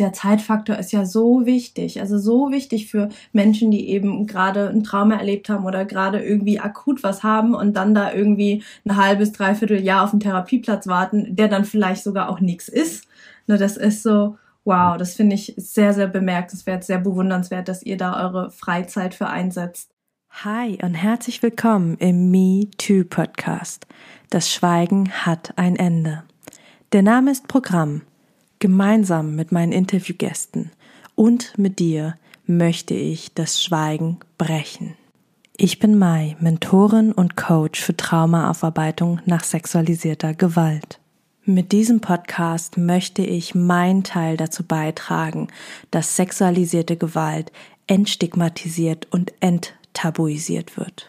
der Zeitfaktor ist ja so wichtig, also so wichtig für Menschen, die eben gerade ein Trauma erlebt haben oder gerade irgendwie akut was haben und dann da irgendwie ein halbes, dreiviertel Jahr auf einen Therapieplatz warten, der dann vielleicht sogar auch nichts ist. Ne, das ist so, wow, das finde ich sehr, sehr bemerkenswert, sehr bewundernswert, dass ihr da eure Freizeit für einsetzt. Hi und herzlich willkommen im Me Too Podcast. Das Schweigen hat ein Ende. Der Name ist Programm. Gemeinsam mit meinen Interviewgästen und mit dir möchte ich das Schweigen brechen. Ich bin Mai, Mentorin und Coach für Traumaaufarbeitung nach sexualisierter Gewalt. Mit diesem Podcast möchte ich meinen Teil dazu beitragen, dass sexualisierte Gewalt entstigmatisiert und enttabuisiert wird.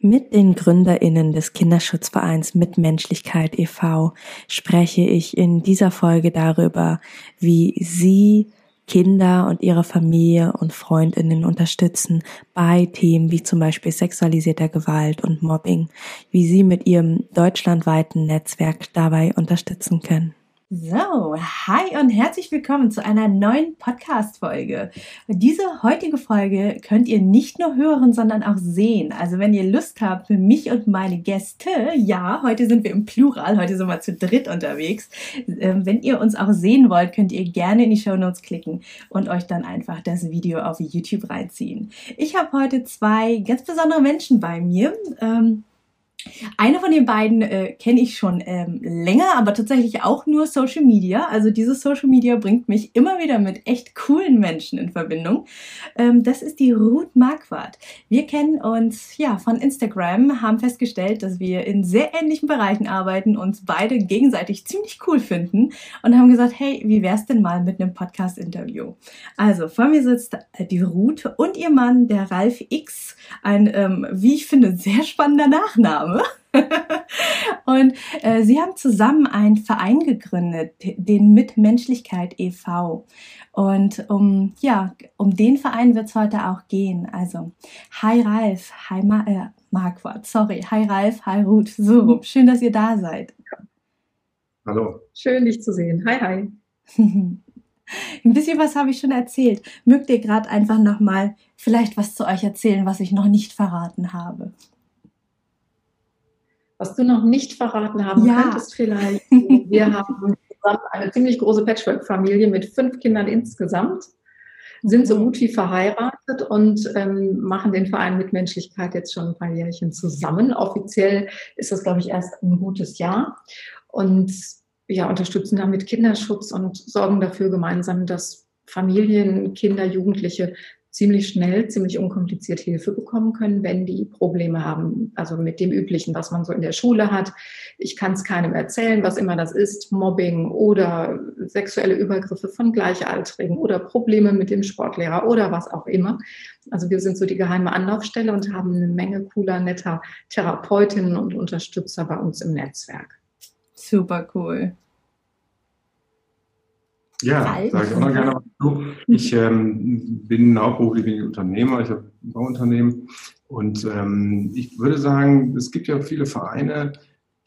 Mit den Gründerinnen des Kinderschutzvereins Mitmenschlichkeit e.V. spreche ich in dieser Folge darüber, wie sie Kinder und ihre Familie und Freundinnen unterstützen bei Themen wie zum Beispiel sexualisierter Gewalt und Mobbing, wie sie mit ihrem deutschlandweiten Netzwerk dabei unterstützen können. So, hi und herzlich willkommen zu einer neuen Podcast-Folge. Diese heutige Folge könnt ihr nicht nur hören, sondern auch sehen. Also wenn ihr Lust habt für mich und meine Gäste, ja, heute sind wir im Plural, heute sind wir zu dritt unterwegs. Ähm, wenn ihr uns auch sehen wollt, könnt ihr gerne in die Show Notes klicken und euch dann einfach das Video auf YouTube reinziehen. Ich habe heute zwei ganz besondere Menschen bei mir. Ähm, eine von den beiden äh, kenne ich schon ähm, länger, aber tatsächlich auch nur Social Media. Also dieses Social Media bringt mich immer wieder mit echt coolen Menschen in Verbindung. Ähm, das ist die Ruth Marquardt. Wir kennen uns ja von Instagram, haben festgestellt, dass wir in sehr ähnlichen Bereichen arbeiten, uns beide gegenseitig ziemlich cool finden und haben gesagt, hey, wie wär's denn mal mit einem Podcast-Interview? Also vor mir sitzt die Ruth und ihr Mann, der Ralf X, ein, ähm, wie ich finde, sehr spannender Nachname. und äh, sie haben zusammen einen Verein gegründet, den Mitmenschlichkeit e.V. Und um, ja, um den Verein wird es heute auch gehen. Also, hi Ralf, hi Ma äh, Marquardt, sorry, hi Ralf, hi Ruth, so, schön, dass ihr da seid. Hallo. Schön, dich zu sehen. Hi, hi. Ein bisschen was habe ich schon erzählt. Mögt ihr gerade einfach nochmal vielleicht was zu euch erzählen, was ich noch nicht verraten habe? Was du noch nicht verraten haben ja. könntest vielleicht, wir haben eine ziemlich große Patchwork-Familie mit fünf Kindern insgesamt, sind so gut wie verheiratet und ähm, machen den Verein mit Menschlichkeit jetzt schon ein paar Jährchen zusammen. Offiziell ist das, glaube ich, erst ein gutes Jahr. Und ja, unterstützen damit Kinderschutz und sorgen dafür gemeinsam, dass Familien, Kinder, Jugendliche ziemlich schnell, ziemlich unkompliziert Hilfe bekommen können, wenn die Probleme haben. Also mit dem Üblichen, was man so in der Schule hat. Ich kann es keinem erzählen, was immer das ist. Mobbing oder sexuelle Übergriffe von Gleichaltrigen oder Probleme mit dem Sportlehrer oder was auch immer. Also wir sind so die geheime Anlaufstelle und haben eine Menge cooler, netter Therapeutinnen und Unterstützer bei uns im Netzwerk. Super cool. Ja, sage ich auch noch gerne dazu. Ich ähm, bin hauptberuflich Unternehmer, ich habe ein Bauunternehmen und ähm, ich würde sagen, es gibt ja viele Vereine,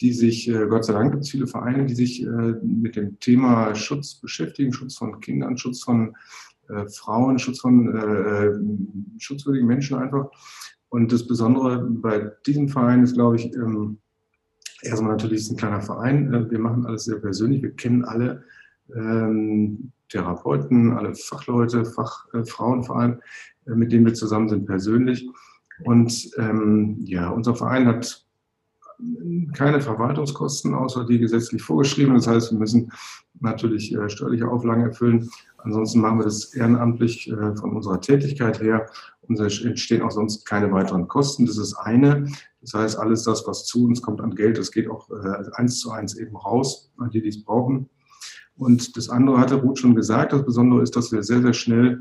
die sich, äh, Gott sei Dank gibt es viele Vereine, die sich äh, mit dem Thema Schutz beschäftigen, Schutz von Kindern, Schutz von äh, Frauen, Schutz von äh, schutzwürdigen Menschen einfach. Und das Besondere bei diesem Verein ist, glaube ich, ähm, erstmal natürlich ist ein kleiner Verein. Äh, wir machen alles sehr persönlich, wir kennen alle ähm, Therapeuten, alle Fachleute, Fachfrauen äh, vor allem, äh, mit denen wir zusammen sind persönlich. Und ähm, ja, unser Verein hat keine Verwaltungskosten, außer die gesetzlich vorgeschrieben. Das heißt, wir müssen natürlich äh, steuerliche Auflagen erfüllen. Ansonsten machen wir das ehrenamtlich äh, von unserer Tätigkeit her. Und es entstehen auch sonst keine weiteren Kosten. Das ist eine. Das heißt, alles das, was zu uns kommt an Geld, das geht auch äh, eins zu eins eben raus an die, die es brauchen. Und das andere hatte Ruth schon gesagt. Das Besondere ist, dass wir sehr, sehr schnell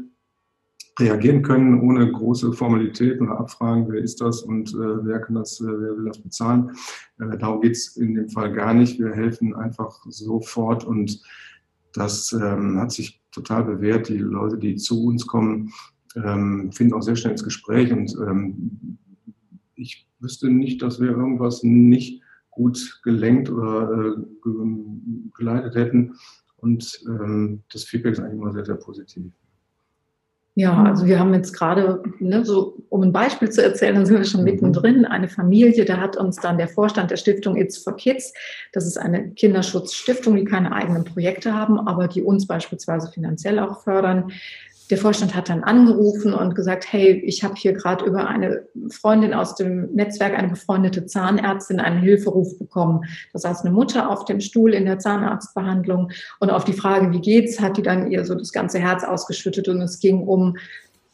reagieren können, ohne große Formalitäten oder Abfragen, wer ist das und äh, wer kann das, äh, wer will das bezahlen. Äh, darum geht's in dem Fall gar nicht. Wir helfen einfach sofort und das ähm, hat sich total bewährt. Die Leute, die zu uns kommen, ähm, finden auch sehr schnell ins Gespräch und ähm, ich wüsste nicht, dass wir irgendwas nicht gut gelenkt oder äh, geleitet hätten. Und ähm, das Feedback ist eigentlich immer sehr, sehr positiv. Ja, also wir haben jetzt gerade, ne, so um ein Beispiel zu erzählen, dann sind wir schon mhm. mittendrin. Eine Familie, da hat uns dann der Vorstand der Stiftung It's for Kids, das ist eine Kinderschutzstiftung, die keine eigenen Projekte haben, aber die uns beispielsweise finanziell auch fördern, der Vorstand hat dann angerufen und gesagt, hey, ich habe hier gerade über eine Freundin aus dem Netzwerk, eine befreundete Zahnärztin, einen Hilferuf bekommen. Da saß eine Mutter auf dem Stuhl in der Zahnarztbehandlung und auf die Frage, wie geht's, hat die dann ihr so das ganze Herz ausgeschüttet und es ging um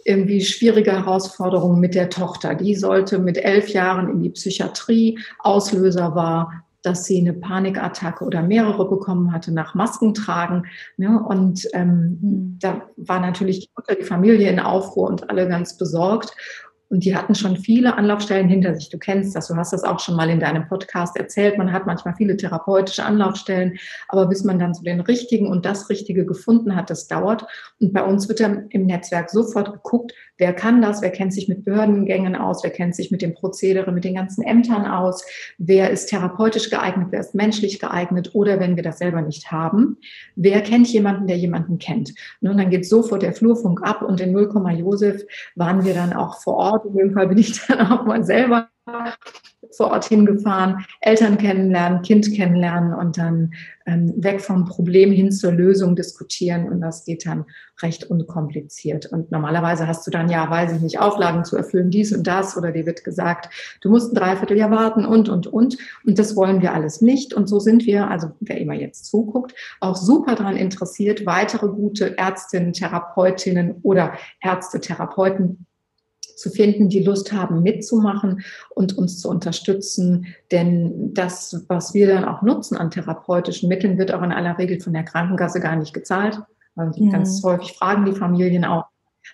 irgendwie schwierige Herausforderungen mit der Tochter. Die sollte mit elf Jahren in die Psychiatrie. Auslöser war dass sie eine Panikattacke oder mehrere bekommen hatte nach Maskentragen. Ne? Und ähm, mhm. da war natürlich die Mutter, die Familie in Aufruhr und alle ganz besorgt. Und die hatten schon viele Anlaufstellen hinter sich. Du kennst das, du hast das auch schon mal in deinem Podcast erzählt. Man hat manchmal viele therapeutische Anlaufstellen, aber bis man dann so den richtigen und das Richtige gefunden hat, das dauert. Und bei uns wird dann im Netzwerk sofort geguckt, wer kann das, wer kennt sich mit Behördengängen aus, wer kennt sich mit dem Prozedere, mit den ganzen Ämtern aus, wer ist therapeutisch geeignet, wer ist menschlich geeignet oder wenn wir das selber nicht haben, wer kennt jemanden, der jemanden kennt. Und dann geht sofort der Flurfunk ab und in 0, Josef waren wir dann auch vor Ort Ort. In dem Fall bin ich dann auch mal selber vor Ort hingefahren, Eltern kennenlernen, Kind kennenlernen und dann ähm, weg vom Problem hin zur Lösung diskutieren. Und das geht dann recht unkompliziert. Und normalerweise hast du dann ja, weiß ich nicht, Auflagen zu erfüllen, dies und das, oder dir wird gesagt, du musst ein Dreivierteljahr warten und, und, und. Und das wollen wir alles nicht. Und so sind wir, also wer immer jetzt zuguckt, auch super daran interessiert, weitere gute Ärztinnen, Therapeutinnen oder Ärzte, Therapeuten zu finden, die Lust haben, mitzumachen und uns zu unterstützen. Denn das, was wir dann auch nutzen an therapeutischen Mitteln, wird auch in aller Regel von der Krankenkasse gar nicht gezahlt. Also mhm. ganz häufig fragen die Familien auch,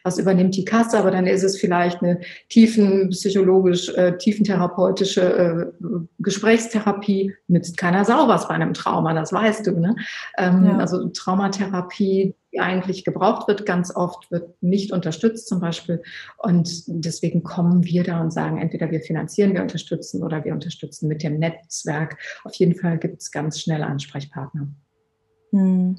was übernimmt die Kasse, aber dann ist es vielleicht eine tiefenpsychologisch, äh, tiefentherapeutische äh, Gesprächstherapie, nützt keiner Sau was bei einem Trauma, das weißt du. Ne? Ähm, ja. Also Traumatherapie, die eigentlich gebraucht wird, ganz oft wird nicht unterstützt zum Beispiel. Und deswegen kommen wir da und sagen, entweder wir finanzieren, wir unterstützen oder wir unterstützen mit dem Netzwerk. Auf jeden Fall gibt es ganz schnell Ansprechpartner. Hm.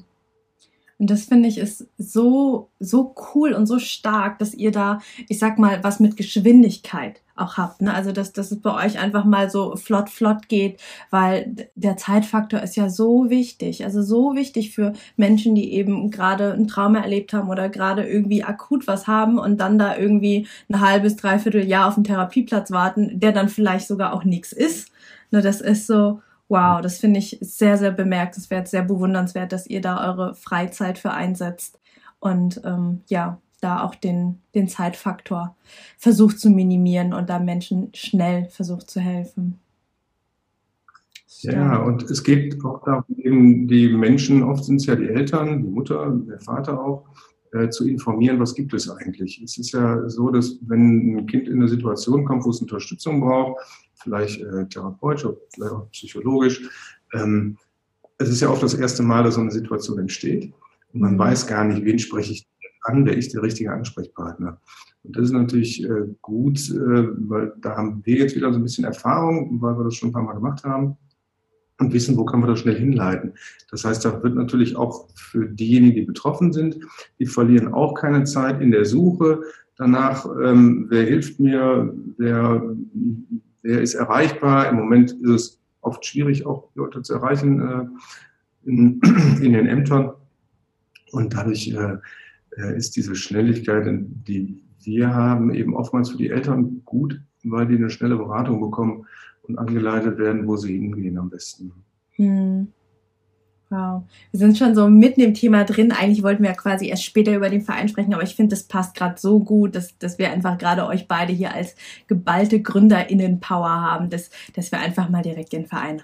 Und das finde ich ist so, so cool und so stark, dass ihr da, ich sag mal, was mit Geschwindigkeit auch habt. Ne? Also, dass, dass es bei euch einfach mal so flott, flott geht, weil der Zeitfaktor ist ja so wichtig. Also so wichtig für Menschen, die eben gerade ein Trauma erlebt haben oder gerade irgendwie akut was haben und dann da irgendwie ein halbes, dreiviertel Jahr auf einen Therapieplatz warten, der dann vielleicht sogar auch nichts ist. Ne, das ist so, Wow, das finde ich sehr, sehr bemerkenswert, sehr bewundernswert, dass ihr da eure Freizeit für einsetzt und ähm, ja, da auch den, den Zeitfaktor versucht zu minimieren und da Menschen schnell versucht zu helfen. Ja, und es geht auch darum, eben die Menschen, oft sind es ja die Eltern, die Mutter, der Vater auch, äh, zu informieren, was gibt es eigentlich. Es ist ja so, dass wenn ein Kind in eine Situation kommt, wo es Unterstützung braucht, vielleicht äh, therapeutisch, vielleicht auch psychologisch. Ähm, es ist ja oft das erste Mal, dass so eine Situation entsteht und man weiß gar nicht, wen spreche ich an, wer ist der richtige Ansprechpartner. Und das ist natürlich äh, gut, äh, weil da haben wir jetzt wieder so ein bisschen Erfahrung, weil wir das schon ein paar Mal gemacht haben und wissen, wo kann man das schnell hinleiten. Das heißt, da wird natürlich auch für diejenigen, die betroffen sind, die verlieren auch keine Zeit in der Suche danach, ähm, wer hilft mir, wer der ist erreichbar. Im Moment ist es oft schwierig, auch Leute zu erreichen äh, in, in, den Ämtern. Und dadurch äh, äh, ist diese Schnelligkeit, die wir haben, eben oftmals für die Eltern gut, weil die eine schnelle Beratung bekommen und angeleitet werden, wo sie hingehen am besten. Hm. Wow. Wir sind schon so mitten im Thema drin. Eigentlich wollten wir ja quasi erst später über den Verein sprechen, aber ich finde, das passt gerade so gut, dass, dass wir einfach gerade euch beide hier als geballte GründerInnen-Power haben, dass, dass wir einfach mal direkt in den Verein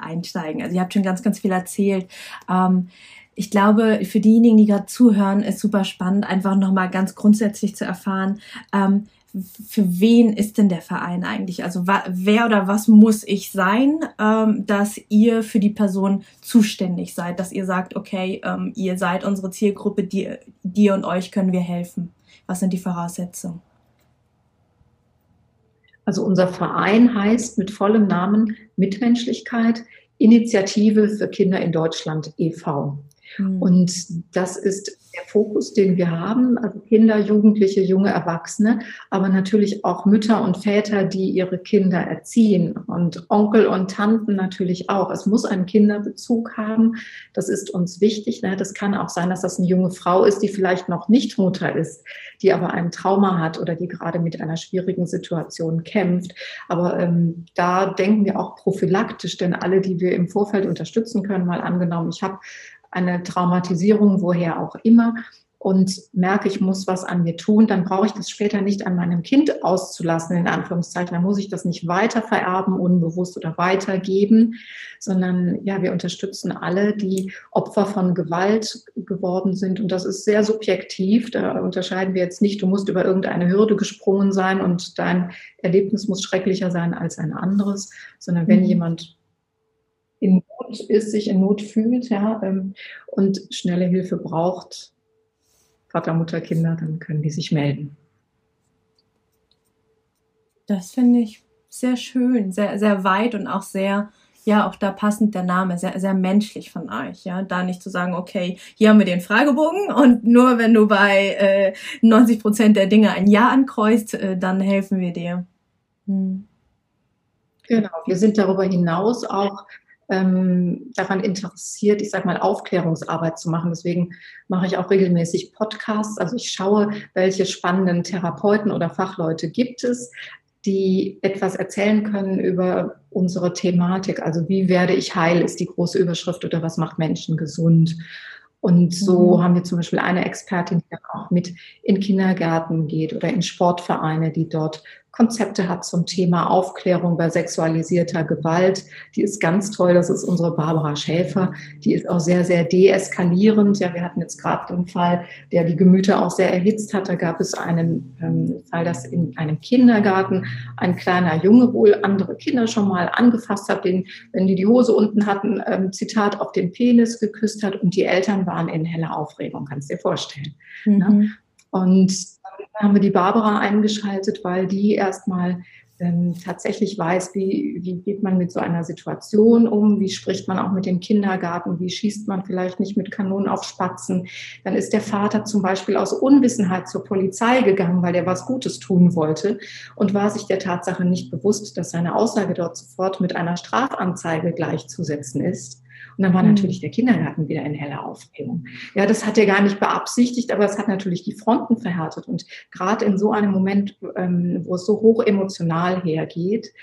einsteigen. Also ihr habt schon ganz, ganz viel erzählt. Ähm, ich glaube, für diejenigen, die gerade zuhören, ist super spannend, einfach nochmal ganz grundsätzlich zu erfahren, ähm, für wen ist denn der Verein eigentlich? Also wer oder was muss ich sein, ähm, dass ihr für die Person zuständig seid, dass ihr sagt, okay, ähm, ihr seid unsere Zielgruppe, dir, dir und euch können wir helfen. Was sind die Voraussetzungen? Also unser Verein heißt mit vollem Namen Mitmenschlichkeit Initiative für Kinder in Deutschland e.V. Mhm. Und das ist der Fokus, den wir haben, also Kinder, Jugendliche, junge Erwachsene, aber natürlich auch Mütter und Väter, die ihre Kinder erziehen und Onkel und Tanten natürlich auch. Es muss einen Kinderbezug haben. Das ist uns wichtig. Ne? Das kann auch sein, dass das eine junge Frau ist, die vielleicht noch nicht Mutter ist, die aber ein Trauma hat oder die gerade mit einer schwierigen Situation kämpft. Aber ähm, da denken wir auch prophylaktisch, denn alle, die wir im Vorfeld unterstützen können, mal angenommen, ich habe eine Traumatisierung, woher auch immer, und merke, ich muss was an mir tun, dann brauche ich das später nicht an meinem Kind auszulassen, in Anführungszeichen. Dann muss ich das nicht weiter vererben, unbewusst oder weitergeben, sondern ja, wir unterstützen alle, die Opfer von Gewalt geworden sind. Und das ist sehr subjektiv. Da unterscheiden wir jetzt nicht, du musst über irgendeine Hürde gesprungen sein und dein Erlebnis muss schrecklicher sein als ein anderes, sondern wenn mhm. jemand in Not ist, sich in Not fühlt, ja, ähm, und schnelle Hilfe braucht, Vater, Mutter, Kinder, dann können die sich melden. Das finde ich sehr schön, sehr, sehr weit und auch sehr, ja, auch da passend der Name, sehr, sehr menschlich von euch, ja, da nicht zu sagen, okay, hier haben wir den Fragebogen und nur wenn du bei äh, 90 Prozent der Dinge ein Ja ankreuzt, äh, dann helfen wir dir. Hm. Genau, wir sind darüber hinaus auch ähm, daran interessiert, ich sage mal, Aufklärungsarbeit zu machen. Deswegen mache ich auch regelmäßig Podcasts. Also ich schaue, welche spannenden Therapeuten oder Fachleute gibt es, die etwas erzählen können über unsere Thematik. Also wie werde ich heil, ist die große Überschrift oder was macht Menschen gesund. Und so mhm. haben wir zum Beispiel eine Expertin, die dann auch mit in Kindergärten geht oder in Sportvereine, die dort Konzepte hat zum Thema Aufklärung bei sexualisierter Gewalt. Die ist ganz toll. Das ist unsere Barbara Schäfer. Die ist auch sehr, sehr deeskalierend. Ja, wir hatten jetzt gerade den Fall, der die Gemüter auch sehr erhitzt hat. Da gab es einen ähm, Fall, dass in einem Kindergarten ein kleiner Junge wohl andere Kinder schon mal angefasst hat, den, wenn die die Hose unten hatten, ähm, Zitat, auf den Penis geküsst hat und die Eltern waren in heller Aufregung. Kannst dir vorstellen. Mhm. Ne? Und haben wir die Barbara eingeschaltet, weil die erstmal ähm, tatsächlich weiß, wie, wie geht man mit so einer Situation um, wie spricht man auch mit dem Kindergarten, wie schießt man vielleicht nicht mit Kanonen auf Spatzen. Dann ist der Vater zum Beispiel aus Unwissenheit zur Polizei gegangen, weil er was Gutes tun wollte und war sich der Tatsache nicht bewusst, dass seine Aussage dort sofort mit einer Strafanzeige gleichzusetzen ist. Und dann war mhm. natürlich der Kindergarten wieder in heller Aufregung. Ja, das hat er gar nicht beabsichtigt, aber es hat natürlich die Fronten verhärtet. Und gerade in so einem Moment, ähm, wo es so hoch emotional hergeht,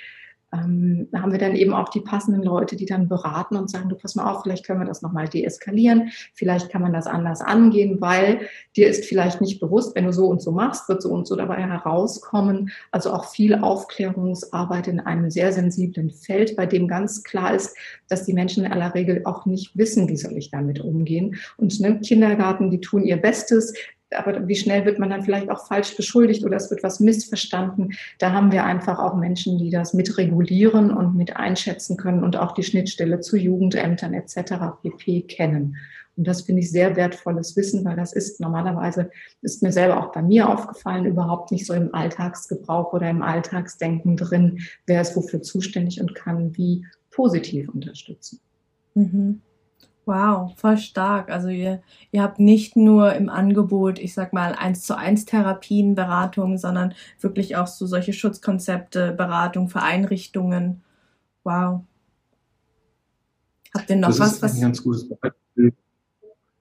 ähm, da haben wir dann eben auch die passenden Leute, die dann beraten und sagen, du pass mal auf, vielleicht können wir das nochmal deeskalieren, vielleicht kann man das anders angehen, weil dir ist vielleicht nicht bewusst, wenn du so und so machst, wird so und so dabei herauskommen. Also auch viel Aufklärungsarbeit in einem sehr sensiblen Feld, bei dem ganz klar ist, dass die Menschen in aller Regel auch nicht wissen, wie soll ich damit umgehen. Und ne, Kindergarten, die tun ihr Bestes, aber wie schnell wird man dann vielleicht auch falsch beschuldigt oder es wird was missverstanden. Da haben wir einfach auch Menschen, die das mitregulieren und mit einschätzen können und auch die Schnittstelle zu Jugendämtern etc. pp. kennen. Und das finde ich sehr wertvolles Wissen, weil das ist normalerweise, ist mir selber auch bei mir aufgefallen, überhaupt nicht so im Alltagsgebrauch oder im Alltagsdenken drin, wer ist wofür zuständig und kann wie positiv unterstützen. Mhm. Wow, voll stark. Also ihr, ihr habt nicht nur im Angebot, ich sag mal, eins zu eins Therapien, Beratungen, sondern wirklich auch so solche Schutzkonzepte, Beratung für Einrichtungen. Wow. Habt ihr noch das was? Ist was ein ganz gutes Beispiel.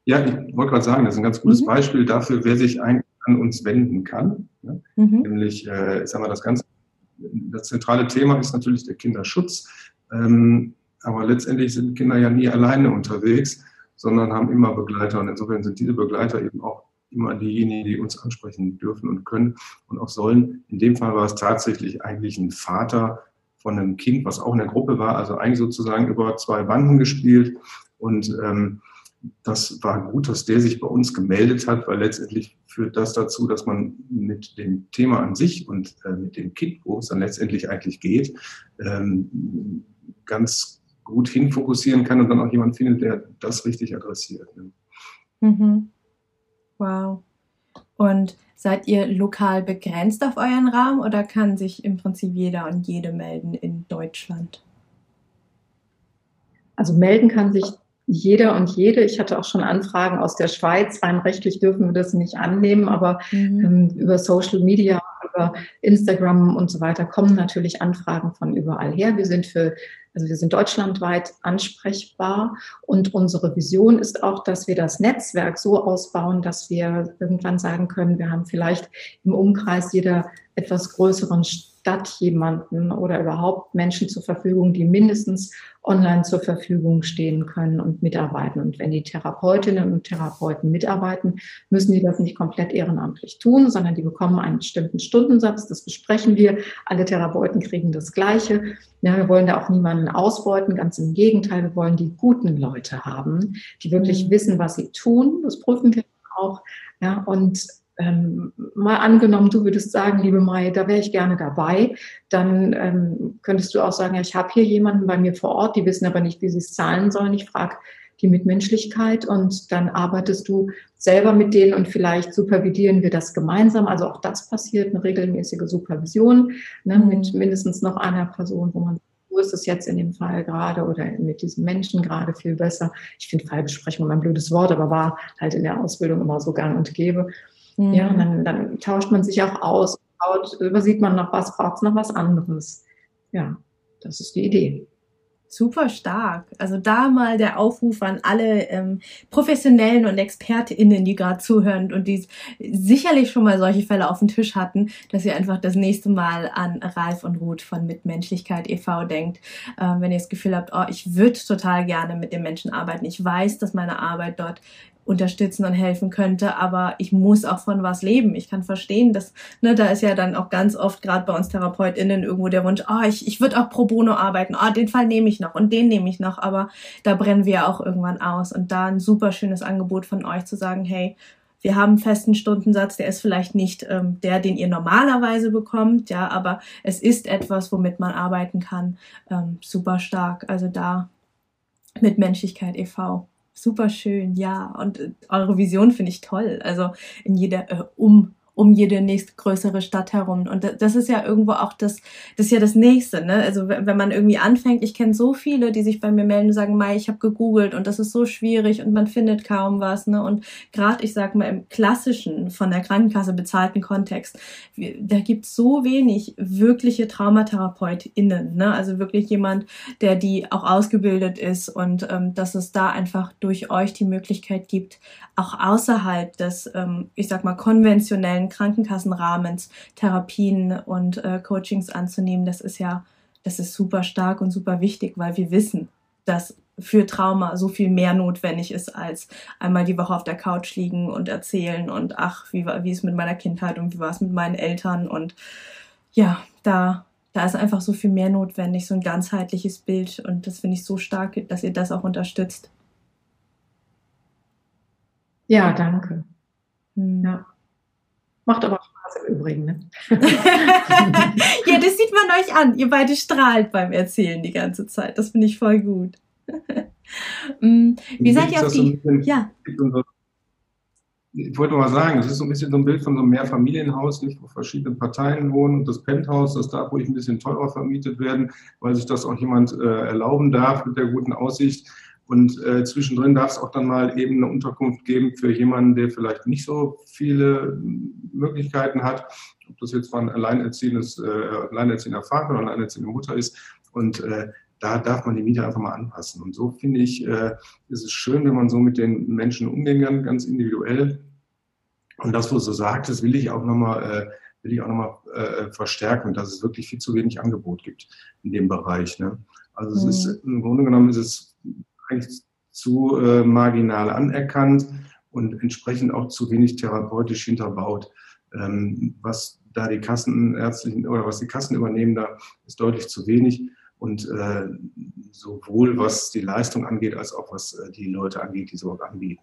Ja, ich wollte gerade sagen, das ist ein ganz gutes mhm. Beispiel dafür, wer sich eigentlich an uns wenden kann. Ne? Mhm. Nämlich, äh, sagen wir das Ganze das zentrale Thema ist natürlich der Kinderschutz. Ähm, aber letztendlich sind Kinder ja nie alleine unterwegs, sondern haben immer Begleiter. Und insofern sind diese Begleiter eben auch immer diejenigen, die uns ansprechen dürfen und können und auch sollen. In dem Fall war es tatsächlich eigentlich ein Vater von einem Kind, was auch in der Gruppe war, also eigentlich sozusagen über zwei Banden gespielt. Und ähm, das war gut, dass der sich bei uns gemeldet hat, weil letztendlich führt das dazu, dass man mit dem Thema an sich und äh, mit dem Kind, wo es dann letztendlich eigentlich geht, ähm, ganz gut hinfokussieren kann und dann auch jemand findet, der das richtig adressiert. Ne? Mhm. Wow. Und seid ihr lokal begrenzt auf euren Raum oder kann sich im Prinzip jeder und jede melden in Deutschland? Also melden kann sich jeder und jede. Ich hatte auch schon Anfragen aus der Schweiz. Rein rechtlich dürfen wir das nicht annehmen, aber mhm. ähm, über Social Media, über Instagram und so weiter kommen natürlich Anfragen von überall her. Wir sind für also wir sind deutschlandweit ansprechbar und unsere Vision ist auch, dass wir das Netzwerk so ausbauen, dass wir irgendwann sagen können, wir haben vielleicht im Umkreis jeder etwas größeren Stadt jemanden oder überhaupt Menschen zur Verfügung, die mindestens online zur Verfügung stehen können und mitarbeiten. Und wenn die Therapeutinnen und Therapeuten mitarbeiten, müssen die das nicht komplett ehrenamtlich tun, sondern die bekommen einen bestimmten Stundensatz. Das besprechen wir. Alle Therapeuten kriegen das Gleiche. Ja, wir wollen da auch niemanden ausbeuten. Ganz im Gegenteil, wir wollen die guten Leute haben, die wirklich mhm. wissen, was sie tun. Das prüfen wir auch. Ja, und ähm, mal angenommen, du würdest sagen, liebe Mai, da wäre ich gerne dabei, dann ähm, könntest du auch sagen, ja, ich habe hier jemanden bei mir vor Ort, die wissen aber nicht, wie sie es zahlen sollen. Ich frage die Mitmenschlichkeit und dann arbeitest du selber mit denen und vielleicht supervidieren wir das gemeinsam. Also auch das passiert, eine regelmäßige Supervision ne, mhm. mit mindestens noch einer Person, wo man wo ist es jetzt in dem Fall gerade oder mit diesem Menschen gerade viel besser. Ich finde Fallbesprechung ein blödes Wort, aber war halt in der Ausbildung immer so gang und gäbe. Mhm. Ja, und dann, dann tauscht man sich auch aus, schaut, übersieht man noch was, braucht es noch was anderes. Ja, das ist die Idee. Super stark. Also da mal der Aufruf an alle ähm, Professionellen und ExpertInnen, die gerade zuhören und die sicherlich schon mal solche Fälle auf dem Tisch hatten, dass ihr einfach das nächste Mal an Ralf und Ruth von Mitmenschlichkeit e.V. denkt. Ähm, wenn ihr das Gefühl habt, oh, ich würde total gerne mit den Menschen arbeiten. Ich weiß, dass meine Arbeit dort unterstützen und helfen könnte, aber ich muss auch von was leben. Ich kann verstehen, dass, ne, da ist ja dann auch ganz oft gerade bei uns TherapeutInnen irgendwo der Wunsch, oh, ich, ich würde auch pro bono arbeiten, oh, den Fall nehme ich noch und den nehme ich noch, aber da brennen wir auch irgendwann aus und da ein super schönes Angebot von euch zu sagen, hey, wir haben einen festen Stundensatz, der ist vielleicht nicht ähm, der, den ihr normalerweise bekommt, ja, aber es ist etwas, womit man arbeiten kann. Ähm, super stark. Also da mit Menschlichkeit e.V super schön, ja. Und äh, eure Vision finde ich toll. Also in jeder äh, um um jede nächstgrößere Stadt herum. Und das ist ja irgendwo auch das, das ist ja das Nächste. Ne? Also wenn man irgendwie anfängt, ich kenne so viele, die sich bei mir melden und sagen, Mai, ich habe gegoogelt und das ist so schwierig und man findet kaum was. Ne? Und gerade, ich sag mal, im klassischen, von der Krankenkasse bezahlten Kontext, da gibt's so wenig wirkliche TraumatherapeutInnen. Ne? Also wirklich jemand, der die auch ausgebildet ist und ähm, dass es da einfach durch euch die Möglichkeit gibt, auch außerhalb des, ähm, ich sag mal, konventionellen Krankenkassenrahmens Therapien und äh, Coachings anzunehmen, das ist ja, das ist super stark und super wichtig, weil wir wissen, dass für Trauma so viel mehr notwendig ist, als einmal die Woche auf der Couch liegen und erzählen und ach, wie war, wie ist mit meiner Kindheit und wie war es mit meinen Eltern und ja, da, da ist einfach so viel mehr notwendig, so ein ganzheitliches Bild und das finde ich so stark, dass ihr das auch unterstützt. Ja, danke. Hm. Ja. Macht aber Spaß im Übrigen, ne? ja, das sieht man euch an. Ihr beide strahlt beim Erzählen die ganze Zeit. Das finde ich voll gut. Mm, wie seid ihr auf die... So ja. Ich wollte mal sagen, es ist so ein bisschen so ein Bild von so einem Mehrfamilienhaus, nicht, wo verschiedene Parteien wohnen und das Penthouse, das darf ruhig ein bisschen teurer vermietet werden, weil sich das auch jemand äh, erlauben darf mit der guten Aussicht. Und äh, zwischendrin darf es auch dann mal eben eine Unterkunft geben für jemanden, der vielleicht nicht so viele Möglichkeiten hat, ob das jetzt von alleinerziehendes, äh, alleinerziehender Vater oder alleinerziehende Mutter ist. Und äh, da darf man die Miete einfach mal anpassen. Und so finde ich, äh, ist es schön, wenn man so mit den Menschen umgehen kann, ganz individuell. Und das, was du sagtest, will ich auch nochmal äh, will ich auch nochmal äh, verstärken, dass es wirklich viel zu wenig Angebot gibt in dem Bereich. Ne? Also mhm. es ist im Grunde genommen ist es eigentlich zu äh, marginal anerkannt und entsprechend auch zu wenig therapeutisch hinterbaut. Ähm, was da die Kassenärztlichen oder was die Kassen übernehmen, da ist deutlich zu wenig. Und äh, sowohl was die Leistung angeht, als auch was äh, die Leute angeht, die so anbieten.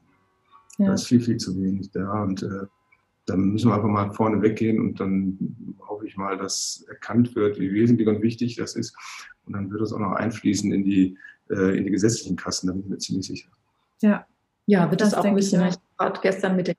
Ja. Da ist viel, viel zu wenig da. Und äh, dann müssen wir einfach mal vorne weggehen und dann hoffe ich mal, dass erkannt wird, wie wesentlich und wichtig das ist. Und dann wird es auch noch einfließen in die, äh, in die gesetzlichen Kassen, da bin ich mir ziemlich sicher. Ja, ja wird das, das auch ein bisschen. Ich habe gestern mit der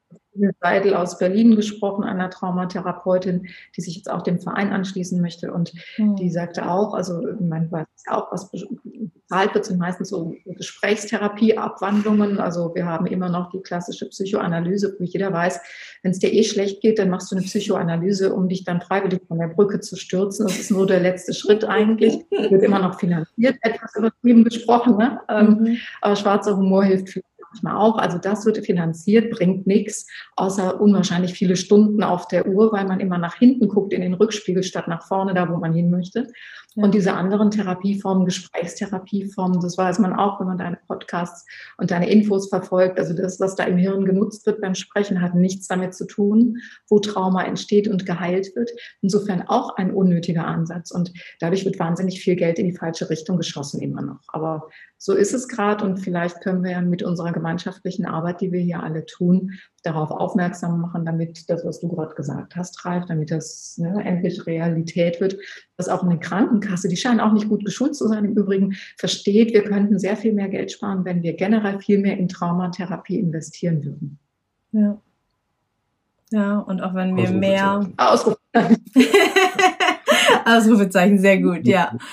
Seidel aus Berlin gesprochen, einer Traumatherapeutin, die sich jetzt auch dem Verein anschließen möchte. Und mhm. die sagte auch, also man weiß auch, was bezahlt wird, sind meistens so Gesprächstherapieabwandlungen. Also wir haben immer noch die klassische Psychoanalyse, wo jeder weiß, wenn es dir eh schlecht geht, dann machst du eine Psychoanalyse, um dich dann freiwillig von der Brücke zu stürzen. Das ist nur der letzte Schritt eigentlich. Wird immer noch finanziert, etwas übertrieben gesprochen. Ne? Ähm, mhm. Aber schwarzer Humor hilft viel manchmal auch. Also das wird finanziert, bringt nichts, außer unwahrscheinlich viele Stunden auf der Uhr, weil man immer nach hinten guckt in den Rückspiegel statt nach vorne, da wo man hin möchte. Und diese anderen Therapieformen, Gesprächstherapieformen, das weiß man auch, wenn man deine Podcasts und deine Infos verfolgt. Also das, was da im Hirn genutzt wird beim Sprechen, hat nichts damit zu tun, wo Trauma entsteht und geheilt wird. Insofern auch ein unnötiger Ansatz. Und dadurch wird wahnsinnig viel Geld in die falsche Richtung geschossen immer noch. Aber so ist es gerade und vielleicht können wir ja mit unserer gemeinschaftlichen Arbeit, die wir hier alle tun, darauf aufmerksam machen, damit das, was du gerade gesagt hast, Ralf, damit das ne, endlich Realität wird, dass auch eine Krankenkasse, die scheint auch nicht gut geschult zu sein im Übrigen, versteht, wir könnten sehr viel mehr Geld sparen, wenn wir generell viel mehr in Traumatherapie investieren würden. Ja. Ja, und auch wenn wir mehr. Ausrufezeichen. Ausrufezeichen, sehr gut, ja.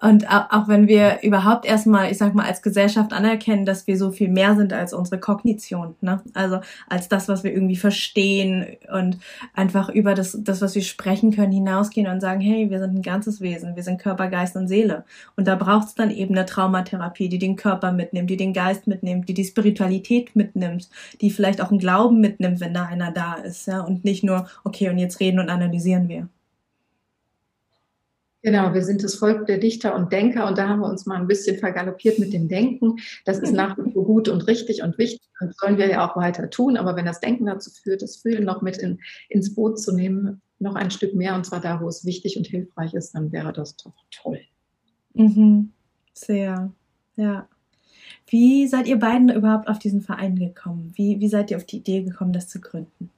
Und auch wenn wir überhaupt erstmal, ich sag mal, als Gesellschaft anerkennen, dass wir so viel mehr sind als unsere Kognition, ne? Also als das, was wir irgendwie verstehen und einfach über das, das, was wir sprechen können, hinausgehen und sagen, hey, wir sind ein ganzes Wesen, wir sind Körper, Geist und Seele. Und da braucht es dann eben eine Traumatherapie, die den Körper mitnimmt, die den Geist mitnimmt, die die Spiritualität mitnimmt, die vielleicht auch einen Glauben mitnimmt, wenn da einer da ist, ja? Und nicht nur, okay, und jetzt reden und analysieren wir. Genau, wir sind das Volk der Dichter und Denker und da haben wir uns mal ein bisschen vergaloppiert mit dem Denken. Das ist nach wie vor gut und richtig und wichtig und sollen wir ja auch weiter tun. Aber wenn das Denken dazu führt, das Fühlen noch mit in, ins Boot zu nehmen, noch ein Stück mehr und zwar da, wo es wichtig und hilfreich ist, dann wäre das doch toll. Mhm. Sehr, ja. Wie seid ihr beiden überhaupt auf diesen Verein gekommen? Wie, wie seid ihr auf die Idee gekommen, das zu gründen?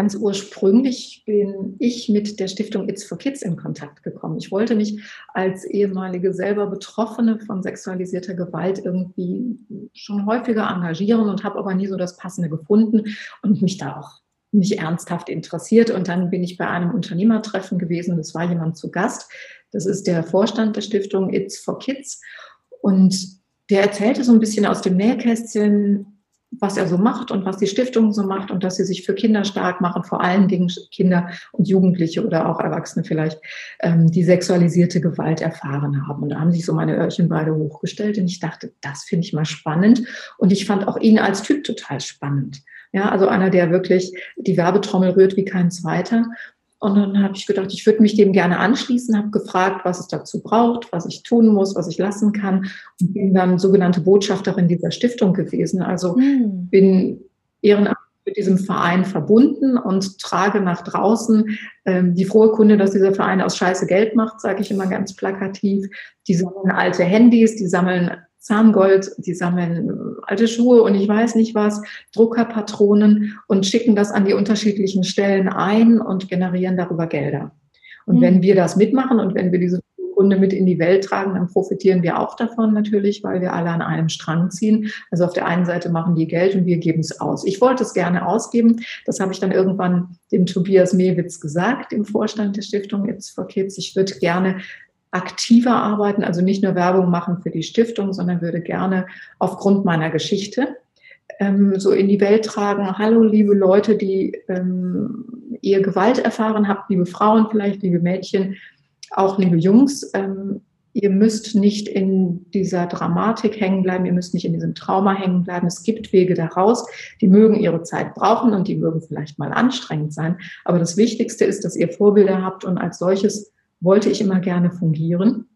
Ganz ursprünglich bin ich mit der Stiftung It's for Kids in Kontakt gekommen. Ich wollte mich als ehemalige selber Betroffene von sexualisierter Gewalt irgendwie schon häufiger engagieren und habe aber nie so das Passende gefunden und mich da auch nicht ernsthaft interessiert. Und dann bin ich bei einem Unternehmertreffen gewesen. Das war jemand zu Gast. Das ist der Vorstand der Stiftung It's for Kids. Und der erzählte so ein bisschen aus dem Nähkästchen, was er so macht und was die Stiftung so macht und dass sie sich für Kinder stark machen, vor allen Dingen Kinder und Jugendliche oder auch Erwachsene vielleicht, ähm, die sexualisierte Gewalt erfahren haben. Und da haben sich so meine Öhrchen beide hochgestellt und ich dachte, das finde ich mal spannend. Und ich fand auch ihn als Typ total spannend. Ja, also einer, der wirklich die Werbetrommel rührt wie kein zweiter und dann habe ich gedacht, ich würde mich dem gerne anschließen, habe gefragt, was es dazu braucht, was ich tun muss, was ich lassen kann und bin dann sogenannte Botschafterin dieser Stiftung gewesen. Also mhm. bin ehrenamtlich mit diesem Verein verbunden und trage nach draußen ähm, die frohe Kunde, dass dieser Verein aus Scheiße Geld macht, sage ich immer ganz plakativ. Die sammeln alte Handys, die sammeln Zahngold, die sammeln äh, alte Schuhe und ich weiß nicht was, Druckerpatronen und schicken das an die unterschiedlichen Stellen ein und generieren darüber Gelder. Und mhm. wenn wir das mitmachen und wenn wir diese Kunde mit in die Welt tragen, dann profitieren wir auch davon natürlich, weil wir alle an einem Strang ziehen. Also auf der einen Seite machen die Geld und wir geben es aus. Ich wollte es gerne ausgeben. Das habe ich dann irgendwann dem Tobias Mewitz gesagt, dem Vorstand der Stiftung It's for Kids. Ich würde gerne aktiver arbeiten, also nicht nur Werbung machen für die Stiftung, sondern würde gerne aufgrund meiner Geschichte ähm, so in die Welt tragen, hallo liebe Leute, die ähm, ihr Gewalt erfahren habt, liebe Frauen vielleicht, liebe Mädchen, auch liebe Jungs, ähm, ihr müsst nicht in dieser Dramatik hängen bleiben, ihr müsst nicht in diesem Trauma hängen bleiben. Es gibt Wege daraus, die mögen ihre Zeit brauchen und die mögen vielleicht mal anstrengend sein. Aber das Wichtigste ist, dass ihr Vorbilder habt und als solches wollte ich immer gerne fungieren,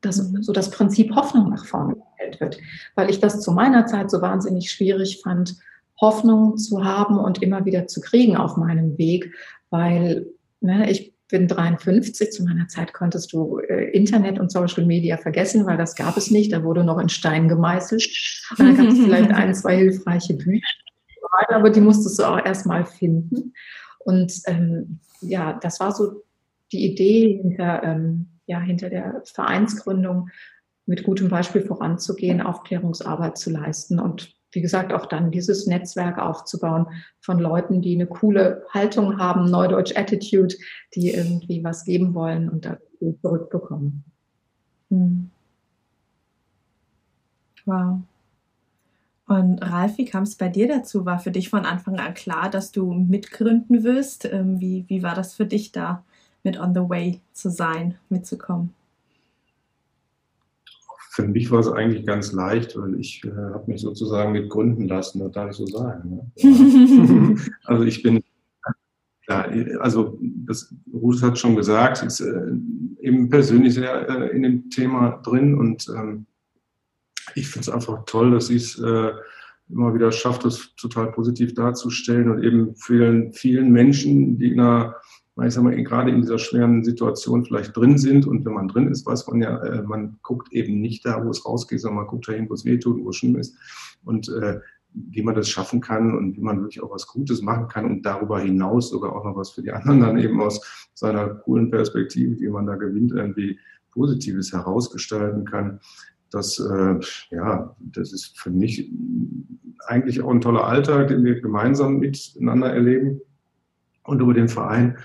dass so das Prinzip Hoffnung nach vorne gestellt wird, weil ich das zu meiner Zeit so wahnsinnig schwierig fand, Hoffnung zu haben und immer wieder zu kriegen auf meinem Weg, weil ne, ich bin 53. Zu meiner Zeit konntest du äh, Internet und Social Media vergessen, weil das gab es nicht. Da wurde noch in Stein gemeißelt. Und dann gab es vielleicht ein, zwei hilfreiche Bücher. Aber die musstest du auch erstmal finden. Und ähm, ja, das war so die Idee hinter, ähm, ja, hinter der Vereinsgründung, mit gutem Beispiel voranzugehen, Aufklärungsarbeit zu leisten und wie gesagt, auch dann dieses Netzwerk aufzubauen von Leuten, die eine coole Haltung haben, Neudeutsch Attitude, die irgendwie was geben wollen und da zurückbekommen. Hm. Wow. Und Ralf, wie kam es bei dir dazu? War für dich von Anfang an klar, dass du mitgründen wirst? Ähm, wie, wie war das für dich da, mit on the way zu sein, mitzukommen? Für mich war es eigentlich ganz leicht, weil ich äh, habe mich sozusagen mit gründen lassen, das darf ich so sagen. Ne? also ich bin, ja, also das Ruth hat schon gesagt, ist äh, eben persönlich sehr äh, in dem Thema drin und ähm, ich finde es einfach toll, dass sie es äh, immer wieder schafft, das total positiv darzustellen und eben vielen, vielen Menschen, die in einer weil ich sag mal, gerade in dieser schweren Situation vielleicht drin sind. Und wenn man drin ist, weiß man ja, äh, man guckt eben nicht da, wo es rausgeht, sondern man guckt dahin, wo es weh tut, wo es schlimm ist. Und äh, wie man das schaffen kann und wie man wirklich auch was Gutes machen kann und darüber hinaus sogar auch noch was für die anderen dann eben aus seiner coolen Perspektive, die man da gewinnt, irgendwie Positives herausgestalten kann. Das, äh, ja, das ist für mich eigentlich auch ein toller Alltag, den wir gemeinsam miteinander erleben. Und über den Verein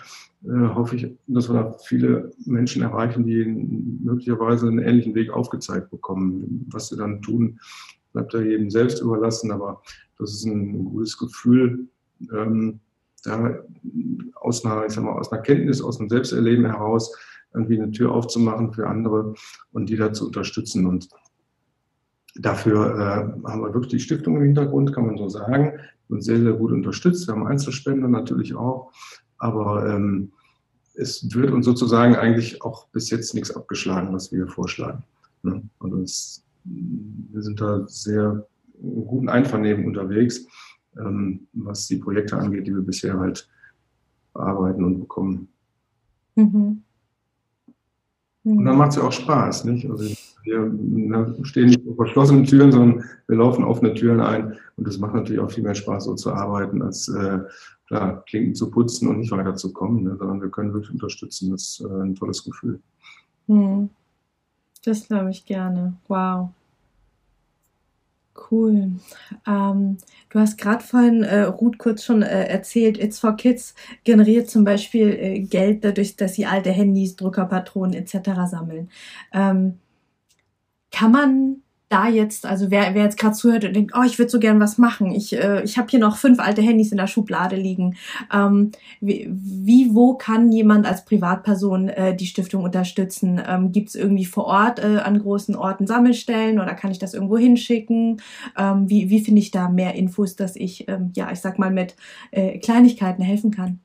äh, hoffe ich, dass wir da viele Menschen erreichen, die möglicherweise einen ähnlichen Weg aufgezeigt bekommen. Was sie dann tun, bleibt da jedem selbst überlassen, aber das ist ein gutes Gefühl, ähm, da aus einer, ich sag mal, aus einer Kenntnis, aus einem Selbsterleben heraus irgendwie eine Tür aufzumachen für andere und die da zu unterstützen. Und dafür äh, haben wir wirklich die Stiftung im Hintergrund, kann man so sagen und sehr, sehr gut unterstützt. Wir haben Einzelspender natürlich auch, aber ähm, es wird uns sozusagen eigentlich auch bis jetzt nichts abgeschlagen, was wir vorschlagen. Ne? Und uns, wir sind da sehr guten Einvernehmen unterwegs, ähm, was die Projekte angeht, die wir bisher halt bearbeiten und bekommen. Mhm. Und dann macht es ja auch Spaß, nicht? Also wir stehen nicht vor verschlossenen Türen, sondern wir laufen offene Türen ein. Und das macht natürlich auch viel mehr Spaß, so zu arbeiten, als äh, klar, Klinken zu putzen und nicht weiterzukommen, ne? sondern wir können wirklich unterstützen. Das ist äh, ein tolles Gefühl. Hm. Das glaube ich gerne. Wow. Cool. Ähm, du hast gerade vorhin, äh, Ruth, kurz schon äh, erzählt, It's for Kids generiert zum Beispiel äh, Geld dadurch, dass sie alte Handys, Druckerpatronen etc. sammeln. Ähm, kann man da jetzt, also wer, wer jetzt gerade zuhört und denkt, oh, ich würde so gern was machen, ich, äh, ich habe hier noch fünf alte Handys in der Schublade liegen. Ähm, wie, wie, wo kann jemand als Privatperson äh, die Stiftung unterstützen? Ähm, Gibt es irgendwie vor Ort äh, an großen Orten Sammelstellen oder kann ich das irgendwo hinschicken? Ähm, wie wie finde ich da mehr Infos, dass ich, ähm, ja, ich sag mal, mit äh, Kleinigkeiten helfen kann?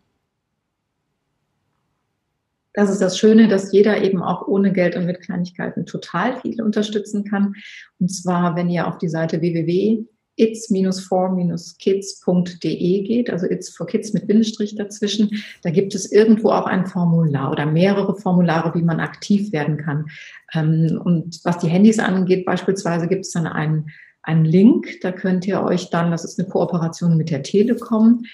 Das ist das Schöne, dass jeder eben auch ohne Geld und mit Kleinigkeiten total viel unterstützen kann. Und zwar, wenn ihr auf die Seite www.its-for-kids.de geht, also It's for Kids mit Bindestrich dazwischen, da gibt es irgendwo auch ein Formular oder mehrere Formulare, wie man aktiv werden kann. Ähm, und was die Handys angeht, beispielsweise gibt es dann einen einen Link, da könnt ihr euch dann, das ist eine Kooperation mit der Telekom,